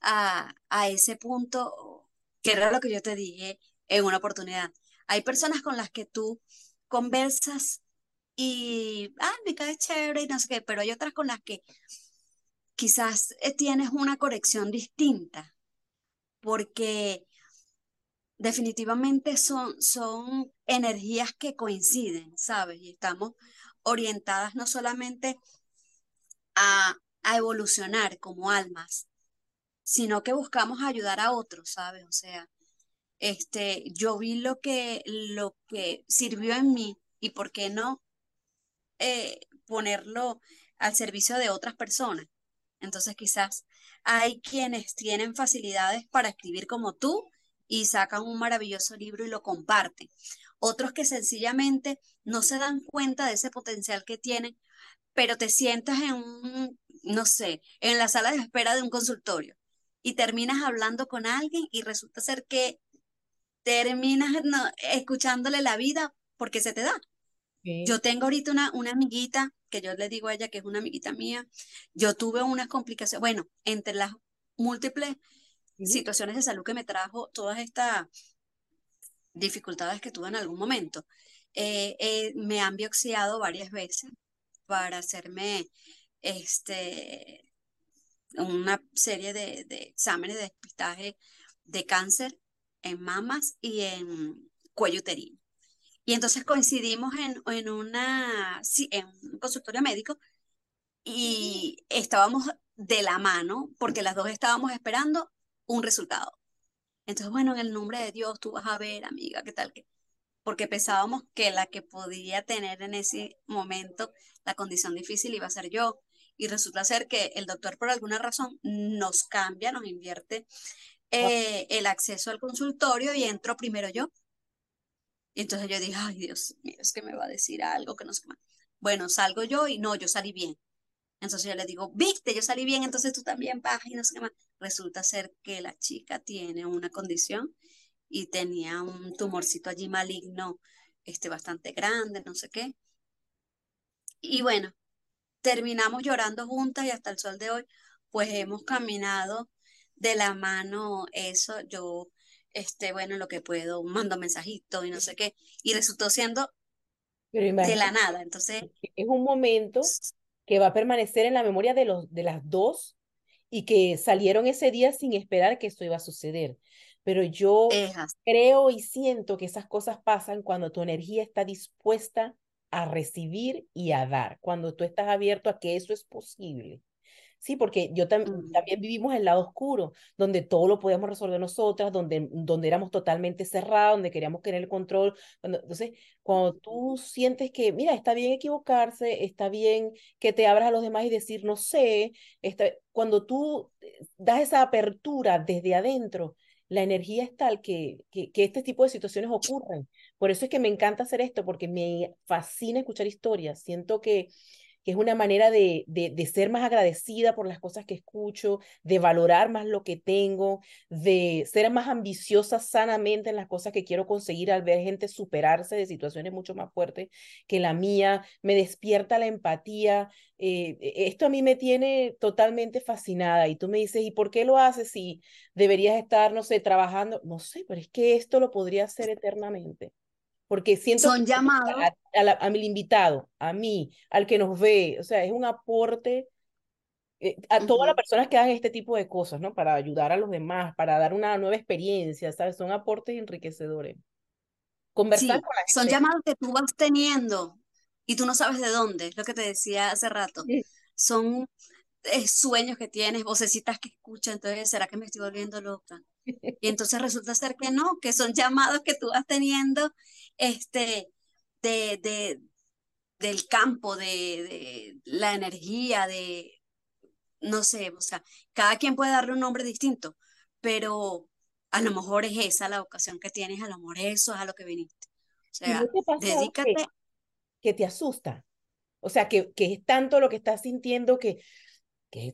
a, a ese punto, que era lo que yo te dije en una oportunidad. Hay personas con las que tú conversas y, ah, me cae chévere y no sé qué, pero hay otras con las que quizás eh, tienes una conexión distinta, porque definitivamente son, son energías que coinciden, ¿sabes? Y estamos orientadas no solamente a, a evolucionar como almas, sino que buscamos ayudar a otros, ¿sabes? O sea, este, yo vi lo que, lo que sirvió en mí y por qué no eh, ponerlo al servicio de otras personas. Entonces quizás hay quienes tienen facilidades para escribir como tú y sacan un maravilloso libro y lo comparten. Otros que sencillamente no se dan cuenta de ese potencial que tienen, pero te sientas en un, no sé, en la sala de espera de un consultorio y terminas hablando con alguien y resulta ser que terminas no, escuchándole la vida porque se te da. Yo tengo ahorita una, una amiguita que yo le digo a ella que es una amiguita mía. Yo tuve unas complicaciones, bueno, entre las múltiples situaciones de salud que me trajo todas estas dificultades que tuve en algún momento, eh, eh, me han biopsiado varias veces para hacerme este, una serie de, de exámenes de despistaje de cáncer en mamas y en cuello uterino. Y entonces coincidimos en, en, una, sí, en un consultorio médico y estábamos de la mano porque las dos estábamos esperando un resultado. Entonces, bueno, en el nombre de Dios, tú vas a ver, amiga, qué tal que... Porque pensábamos que la que podía tener en ese momento la condición difícil iba a ser yo. Y resulta ser que el doctor, por alguna razón, nos cambia, nos invierte eh, el acceso al consultorio y entro primero yo. Entonces yo dije, ay, Dios mío, es que me va a decir algo que no sé qué. Bueno, salgo yo y no, yo salí bien. Entonces yo le digo, viste, yo salí bien, entonces tú también vas y no sé qué más. Resulta ser que la chica tiene una condición y tenía un tumorcito allí maligno, este, bastante grande, no sé qué. Y bueno, terminamos llorando juntas y hasta el sol de hoy, pues hemos caminado de la mano eso, yo, este, bueno, lo que puedo, mando mensajitos y no sé qué, y resultó siendo de la nada. Entonces, es un momento que va a permanecer en la memoria de, los, de las dos y que salieron ese día sin esperar que esto iba a suceder. Pero yo creo y siento que esas cosas pasan cuando tu energía está dispuesta a recibir y a dar, cuando tú estás abierto a que eso es posible. Sí, porque yo tam- también vivimos el lado oscuro, donde todo lo podíamos resolver nosotras, donde, donde éramos totalmente cerrados, donde queríamos tener el control. Cuando- entonces, cuando tú sientes que, mira, está bien equivocarse, está bien que te abras a los demás y decir, no sé, está, cuando tú eh, das esa apertura desde adentro, la energía es tal que, que, que este tipo de situaciones ocurren. Por eso es que me encanta hacer esto, porque me fascina escuchar historias. Siento que que es una manera de, de, de, ser más agradecida por las cosas que escucho, de valorar más lo que tengo, de ser más ambiciosa sanamente en las cosas que quiero conseguir al ver gente superarse de situaciones mucho más fuertes que la mía, me despierta la empatía. Eh, e, esto a mí me tiene totalmente fascinada y tú me dices, ¿y por qué lo haces si deberías estar, no sé, trabajando? No sé, pero es que esto lo podría hacer eternamente porque siento son llamados a, mi invitado, a mí, al que nos ve, o sea, es un aporte eh, a todas las personas que hagan este tipo de cosas, ¿no? Para ayudar a los demás, para dar una nueva experiencia, ¿sabes? Son aportes enriquecedores. Conversar con la gente. Son llamados que tú vas teniendo y tú no sabes de dónde, es lo que te decía hace rato. Son eh, sueños que tienes, vocecitas que escuchas, entonces, ¿será que me estoy volviendo loca? *laughs* Y entonces resulta ser que no, que son llamados que tú vas teniendo este, de, de, del campo, de, de la energía, de, no sé, o sea, cada quien puede darle un nombre distinto, pero a lo mejor es esa la ocasión que tienes, a lo mejor eso es a lo que viniste. O sea, dedícate. Que, que, te asusta. O sea, que, que es tanto lo que estás sintiendo que, que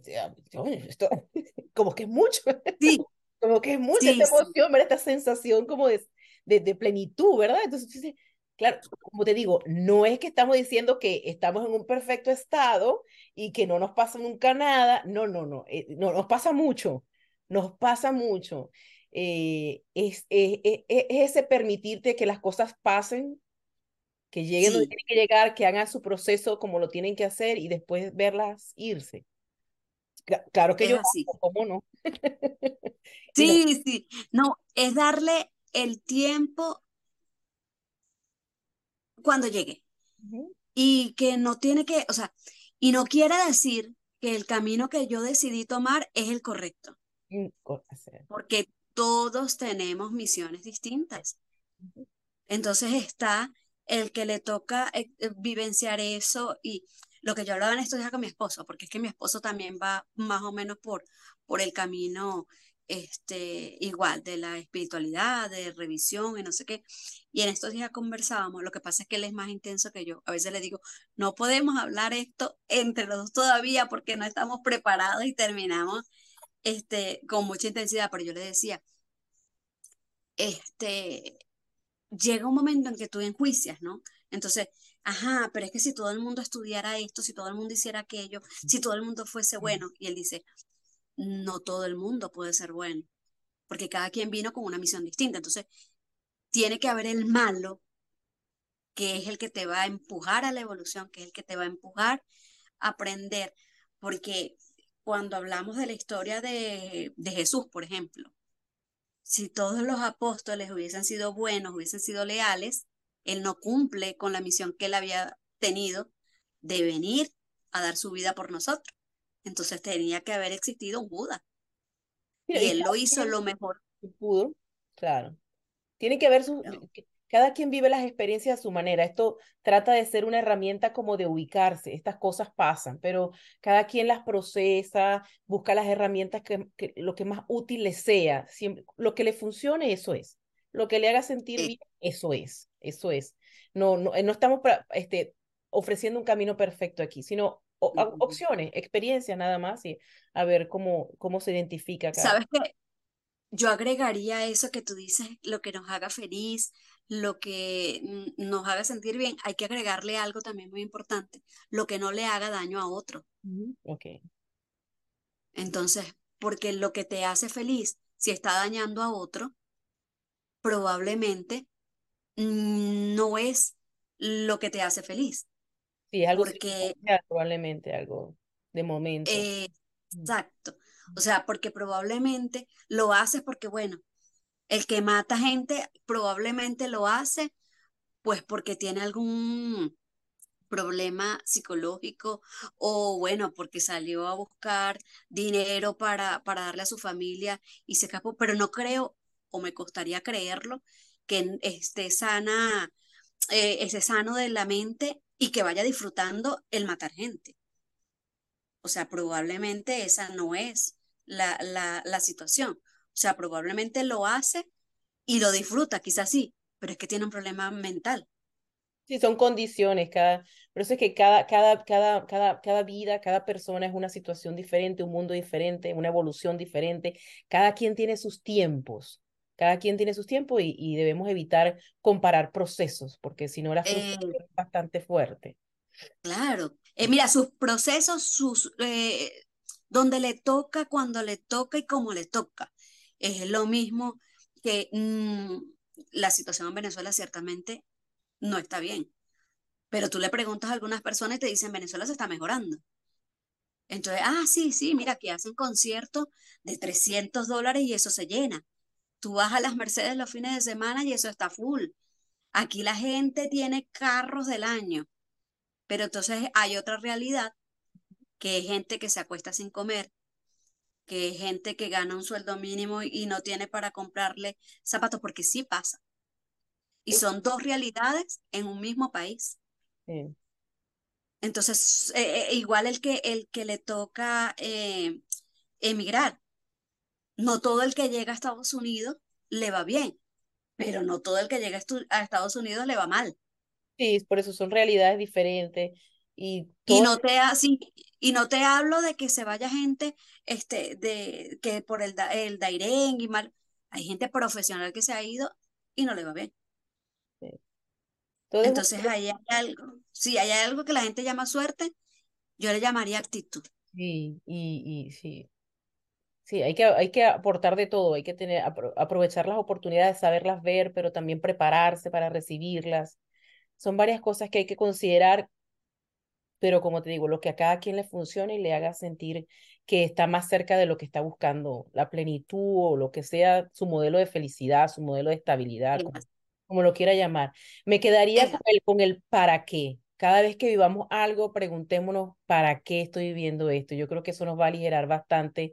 esto, *laughs* como que es mucho. Sí. *laughs* como que es mucha esta emoción, esta sensación como de, de, plenitud, ¿verdad? Entonces, claro, como te digo, no es que estamos diciendo que estamos en un perfecto estado y que no nos pasa nunca nada, no, no, no, eh, no nos pasa mucho, nos pasa mucho. Eh, es, es, es, ese permitirte que las cosas pasen, que lleguen donde tienen que llegar, que hagan su proceso como lo tienen que hacer y después verlas irse. Claro que yo, así. ¿cómo no? *laughs* sí, sí, no, es darle el tiempo cuando llegue. Y que no tiene que, o sea, y no quiere decir que el camino que yo decidí tomar es el correcto. Mm, Porque todos tenemos misiones distintas. Entonces está el que le toca eh, eh, vivenciar eso y lo que yo hablaba en estos días con mi esposo, porque es que mi esposo también va más o menos por, por el camino este, igual, de la espiritualidad, de revisión y no sé qué. Y en estos días conversábamos, lo que pasa es que él es más intenso que yo. A veces le digo, no podemos hablar esto entre los dos todavía porque no estamos preparados y terminamos este, con mucha intensidad, pero yo le decía, este, llega un momento en que tú enjuicias, ¿no? Entonces, ajá, pero es que si todo el mundo estudiara esto, si todo el mundo hiciera aquello, si todo el mundo fuese bueno, y él dice, no todo el mundo puede ser bueno, porque cada quien vino con una misión distinta. Entonces, tiene que haber el malo, que es el que te va a empujar a la evolución, que es el que te va a empujar a aprender, porque cuando hablamos de la historia de, de Jesús, por ejemplo, si todos los apóstoles hubiesen sido buenos, hubiesen sido leales, él no cumple con la misión que él había tenido de venir a dar su vida por nosotros. Entonces tenía que haber existido un Buda. y él lo hizo lo mejor. Pudo, claro. Tiene que haber su, cada quien vive las experiencias a su manera. Esto trata de ser una herramienta como de ubicarse. Estas cosas pasan, pero cada quien las procesa, busca las herramientas que, lo que más útil le sea. Siempre, lo que le funcione, eso es. Lo que le haga sentir bien, eso es. Eso es. No, no, no estamos este, ofreciendo un camino perfecto aquí, sino opciones, experiencias nada más y a ver cómo, cómo se identifica. ¿Sabes qué? Yo agregaría eso que tú dices, lo que nos haga feliz, lo que nos haga sentir bien, hay que agregarle algo también muy importante, lo que no le haga daño a otro. Ok. Entonces, porque lo que te hace feliz, si está dañando a otro, probablemente no es lo que te hace feliz. Sí, algo porque, probablemente algo de momento. Eh, exacto. O sea, porque probablemente lo haces porque, bueno, el que mata gente probablemente lo hace pues porque tiene algún problema psicológico o bueno, porque salió a buscar dinero para, para darle a su familia y se escapó, pero no creo, o me costaría creerlo, que esté sana, eh, ese sano de la mente y que vaya disfrutando el matar gente. O sea, probablemente esa no es la, la, la situación. O sea, probablemente lo hace y lo disfruta, quizás sí, pero es que tiene un problema mental. Sí, son condiciones, cada, por eso es que cada, cada, cada, cada, cada vida, cada persona es una situación diferente, un mundo diferente, una evolución diferente. Cada quien tiene sus tiempos, cada quien tiene sus tiempos y, y debemos evitar comparar procesos, porque si no la frustración Eh, es bastante fuerte. claro. Eh, mira, sus procesos, sus, eh, donde le toca, cuando le toca y cómo le toca. Es lo mismo que mm, la situación en Venezuela ciertamente no está bien. Pero tú le preguntas a algunas personas y te dicen, Venezuela se está mejorando. Entonces, ah, sí, sí, mira, que hacen conciertos de 300 dólares y eso se llena. Tú vas a las Mercedes los fines de semana y eso está full. Aquí la gente tiene carros del año, pero entonces hay otra realidad, que es gente que se acuesta sin comer, que es gente que gana un sueldo mínimo y no tiene para comprarle zapatos, porque sí pasa. Y son dos realidades en un mismo país. sí. Entonces, eh, eh, igual el que, el que le toca eh, emigrar, no todo el que llega a Estados Unidos le va bien, pero no todo el que llega a Estados Unidos le va mal. Sí, por eso son realidades diferentes y Y no te, ha- sí, y no te hablo de que se vaya gente este, de, que por el, el Dairén y mal. Hay gente profesional que se ha ido y no le va bien. Entonces ahí hay algo, sí, ahí hay algo que la gente llama suerte, yo le llamaría actitud. sí, y, y sí. Sí, hay que, hay que aportar de todo, hay que tener, apro- aprovechar las oportunidades, saberlas ver, pero también prepararse para recibirlas. Son varias cosas que hay que considerar, pero como te digo, lo que a cada quien le funcione y le haga sentir que está más cerca de lo que está buscando, la plenitud o lo que sea su modelo de felicidad, su modelo de estabilidad, como, lo quiera llamar. Me quedaría con el, con el para qué. Cada vez que vivamos algo, preguntémonos para qué estoy viviendo esto. Yo creo que eso nos va a aligerar bastante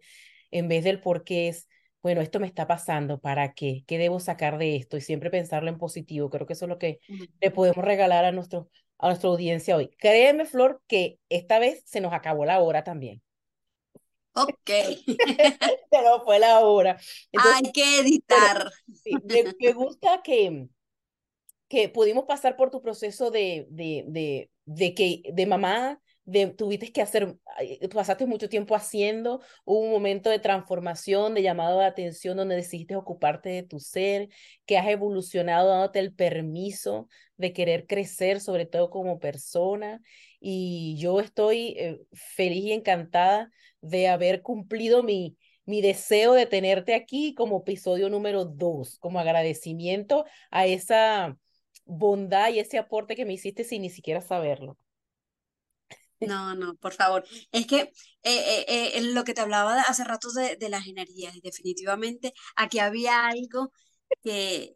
en vez del por qué es, bueno, esto me está pasando, ¿para qué? ¿Qué debo sacar de esto? Y siempre pensarlo en positivo. Creo que eso es lo que le podemos regalar a nuestro, a nuestra audiencia hoy. Créeme, Flor, que esta vez se nos acabó la hora también. Ok, *laughs* Se nos fue la hora. Entonces, hay que bueno, editar. sí, me gusta que, que pudimos pasar por tu proceso de, de, de, de que de mamá, de tuviste que hacer, pasaste mucho tiempo haciendo, un momento de transformación, de llamado de atención donde decidiste ocuparte de tu ser, que has evolucionado dándote el permiso de querer crecer, sobre todo como persona. Y yo estoy eh, feliz y encantada de haber cumplido mi, mi deseo de tenerte aquí como episodio número dos, como agradecimiento a esa bondad y ese aporte que me hiciste sin ni siquiera saberlo. No, no, por favor. Es que eh, eh, eh, lo que te hablaba hace rato de, de las energías, y definitivamente aquí había algo que,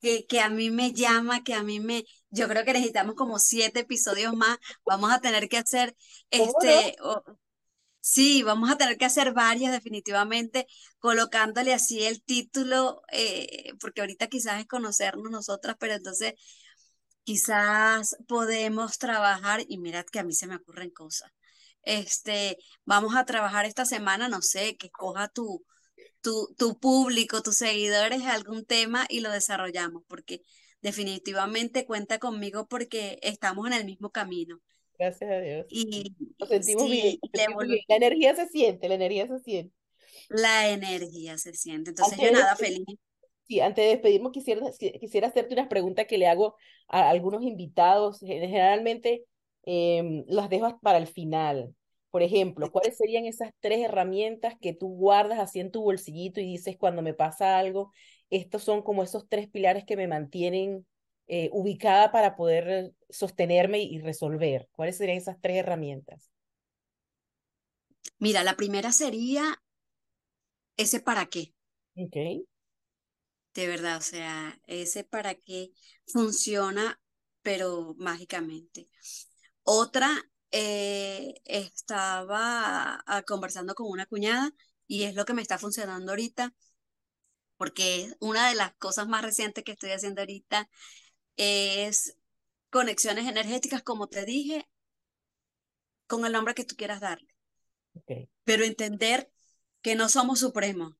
que, que a mí me llama, que a mí me, yo creo que necesitamos como siete episodios más. Vamos a tener que hacer este, sí, vamos a tener que hacer varios definitivamente, colocándole así el título, eh, porque ahorita quizás es conocernos nosotras, pero entonces quizás podemos trabajar, y mirad que a mí se me ocurren cosas. Este, vamos a trabajar esta semana, no sé, que coja tu, tu, tu público, tus seguidores, algún tema y lo desarrollamos, porque definitivamente cuenta conmigo porque estamos en el mismo camino. Gracias a Dios. Y Nos sentimos bien, nos sentimos bien. La energía se siente, la energía se siente. la energía se siente. Entonces yo nada, feliz. Sí, antes de despedirnos, quisiera, qui- quisiera hacerte unas preguntas que le hago a algunos invitados. Generalmente em, las dejo para el final. Por ejemplo, ¿cuáles serían esas tres herramientas que tú guardas así en tu bolsillito y dices cuando me pasa algo, estos son como esos tres pilares que me mantienen eh, ubicada para poder sostenerme y resolver? ¿Cuáles serían esas tres herramientas? Mira, la primera sería ese para qué, Ok. De verdad, o sea, ese para qué funciona, pero mágicamente. Otra, eh, estaba ah, conversando con una cuñada y es lo que me está funcionando ahorita, porque una de las cosas más recientes que estoy haciendo ahorita es conexiones energéticas, como te dije, con el nombre que tú quieras darle, pero entender que no somos supremos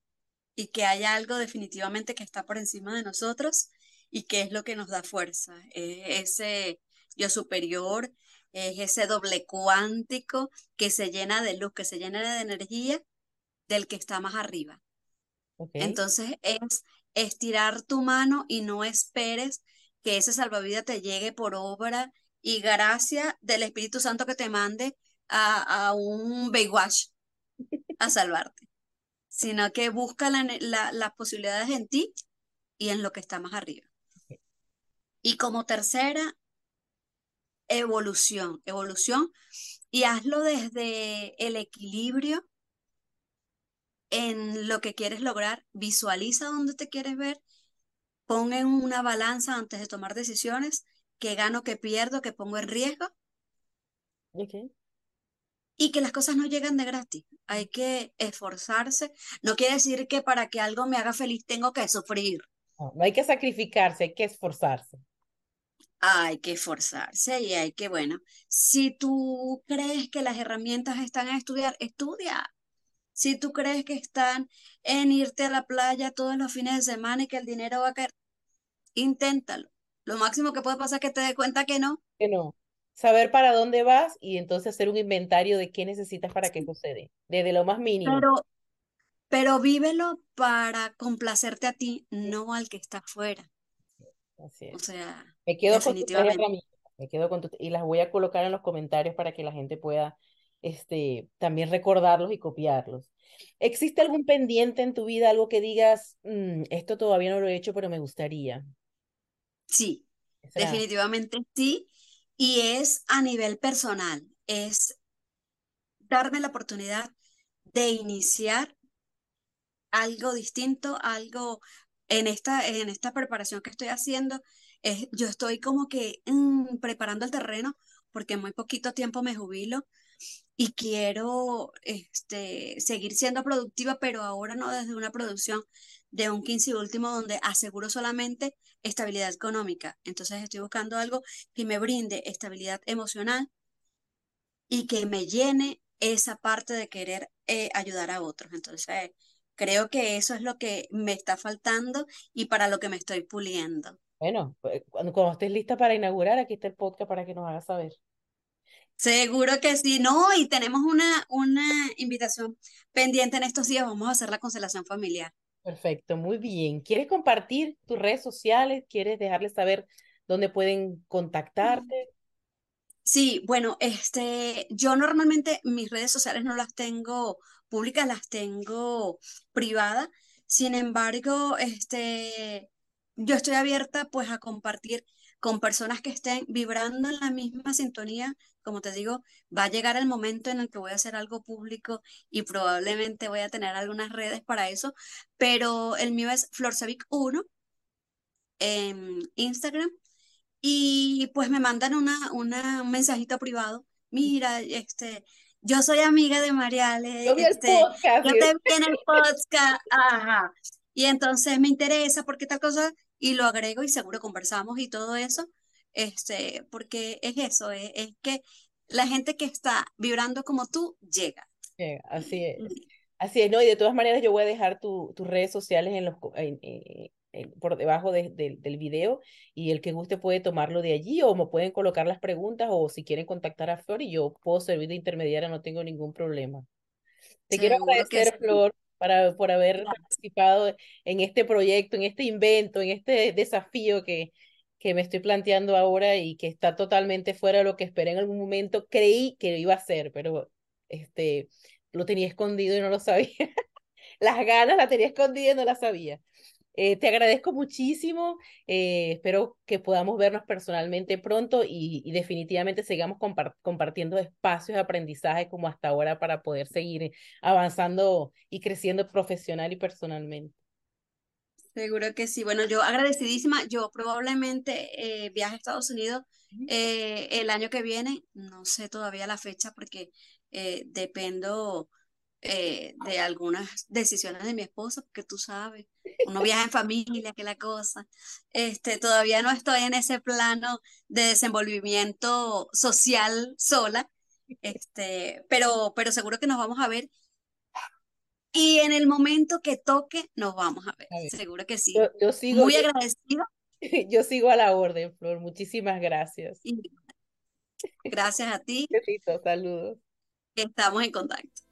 y que hay algo definitivamente que está por encima de nosotros y qué es lo que nos da fuerza. Es ese yo superior, es ese doble cuántico que se llena de luz, que se llena de energía del que está más arriba. Entonces es estirar tu mano y no esperes que ese salvavidas te llegue por obra y gracia del Espíritu Santo que te mande a, un Baywatch a salvarte, sino que busca las posibilidades en ti y en lo que está más arriba. Y como tercera, evolución, evolución, y hazlo desde el equilibrio en lo que quieres lograr, visualiza dónde te quieres ver, pon en una balanza antes de tomar decisiones, qué gano, qué pierdo, qué pongo en riesgo. Y que las cosas no llegan de gratis. Hay que esforzarse. No quiere decir que para que algo me haga feliz tengo que sufrir. no hay que sacrificarse, hay que esforzarse hay que esforzarse y hay que, bueno, si tú crees que las herramientas están en estudiar, estudia. Si tú crees que están en irte a la playa todos los fines de semana y que el dinero va a caer, inténtalo. Lo máximo que puede pasar es que te des cuenta que no. Que no. Saber para dónde vas y entonces hacer un inventario de qué necesitas para que sucede, desde lo más mínimo. Pero, pero vívelo para complacerte a ti, no al que está afuera. Así es. O sea, me quedo con me quedo con y las voy a colocar en los comentarios para que la gente pueda este, también recordarlos y copiarlos. ¿Existe algún pendiente en tu vida, algo que digas, mm, esto todavía no lo he hecho, pero me gustaría? Sí, definitivamente sí. Y es a nivel personal, es darme la oportunidad de iniciar algo distinto, algo en esta, en esta preparación que estoy haciendo, yo estoy como que mm, preparando el terreno porque en muy poquito tiempo me jubilo y quiero este, seguir siendo productiva, pero ahora no desde una producción de un 15 y último donde aseguro solamente estabilidad económica. Entonces estoy buscando algo que me brinde estabilidad emocional y que me llene esa parte de querer eh, ayudar a otros. Entonces creo que eso es lo que me está faltando y para lo que me estoy puliendo. Bueno, pues, cuando, cuando estés lista para inaugurar, aquí está el podcast para que nos hagas saber. Seguro que sí, no, y tenemos una, una invitación pendiente en estos días, vamos a hacer la constelación familiar. Perfecto, muy bien. ¿Quieres compartir tus redes sociales? ¿Quieres dejarles saber dónde pueden contactarte? Sí, bueno, este, yo normalmente mis redes sociales no las tengo públicas, las tengo privadas. Sin embargo, este, yo estoy abierta pues a compartir con personas que estén vibrando en la misma sintonía. Como te digo, va a llegar el momento en el que voy a hacer algo público y probablemente voy a tener algunas redes para eso, pero el mío es Florcevic 1 en Instagram y pues me mandan una, una, un mensajito privado. Mira, este, yo soy amiga de Mariale. Yo este, podcast. Yo te vi en el podcast. Ajá. Y entonces me interesa porque tal cosa y lo agrego y seguro conversamos y todo eso, este, porque es eso, es, que la gente que está vibrando como tú llega. así es. Así es, ¿no? Y de todas maneras yo voy a dejar tus redes sociales en los, por debajo del video y el que guste puede tomarlo de allí o me pueden colocar las preguntas o si quieren contactar a Flor y yo puedo servir de intermediaria, no tengo ningún problema. Te quiero agradecer, Flor, para, por haber participado en este proyecto, en este invento, en este desafío que, que me estoy planteando ahora y que está totalmente fuera de lo que esperé en algún momento. Creí que lo iba a hacer, pero este, lo tenía escondido y no lo sabía. *laughs* Las ganas las tenía escondidas y no las sabía. Eh, te agradezco muchísimo. Eh, espero que podamos vernos personalmente pronto y, definitivamente sigamos compartiendo espacios de aprendizaje como hasta ahora para poder seguir avanzando y creciendo profesional y personalmente. Seguro que sí. Bueno, yo agradecidísima. Yo probablemente eh, viaje a Estados Unidos el año que viene. No sé todavía la fecha porque dependo eh, de algunas decisiones de mi esposo, porque tú sabes, uno viaja en familia, que la cosa. Este, todavía no estoy en ese plano de desenvolvimiento social sola, este, pero, pero seguro que nos vamos a ver. Y en el momento que toque, nos vamos a ver. Seguro que sí. Yo, sigo muy agradecido. *laughs* Yo sigo a la orden, Flor. Muchísimas gracias. Y gracias a ti. Besitos, saludos. Estamos en contacto.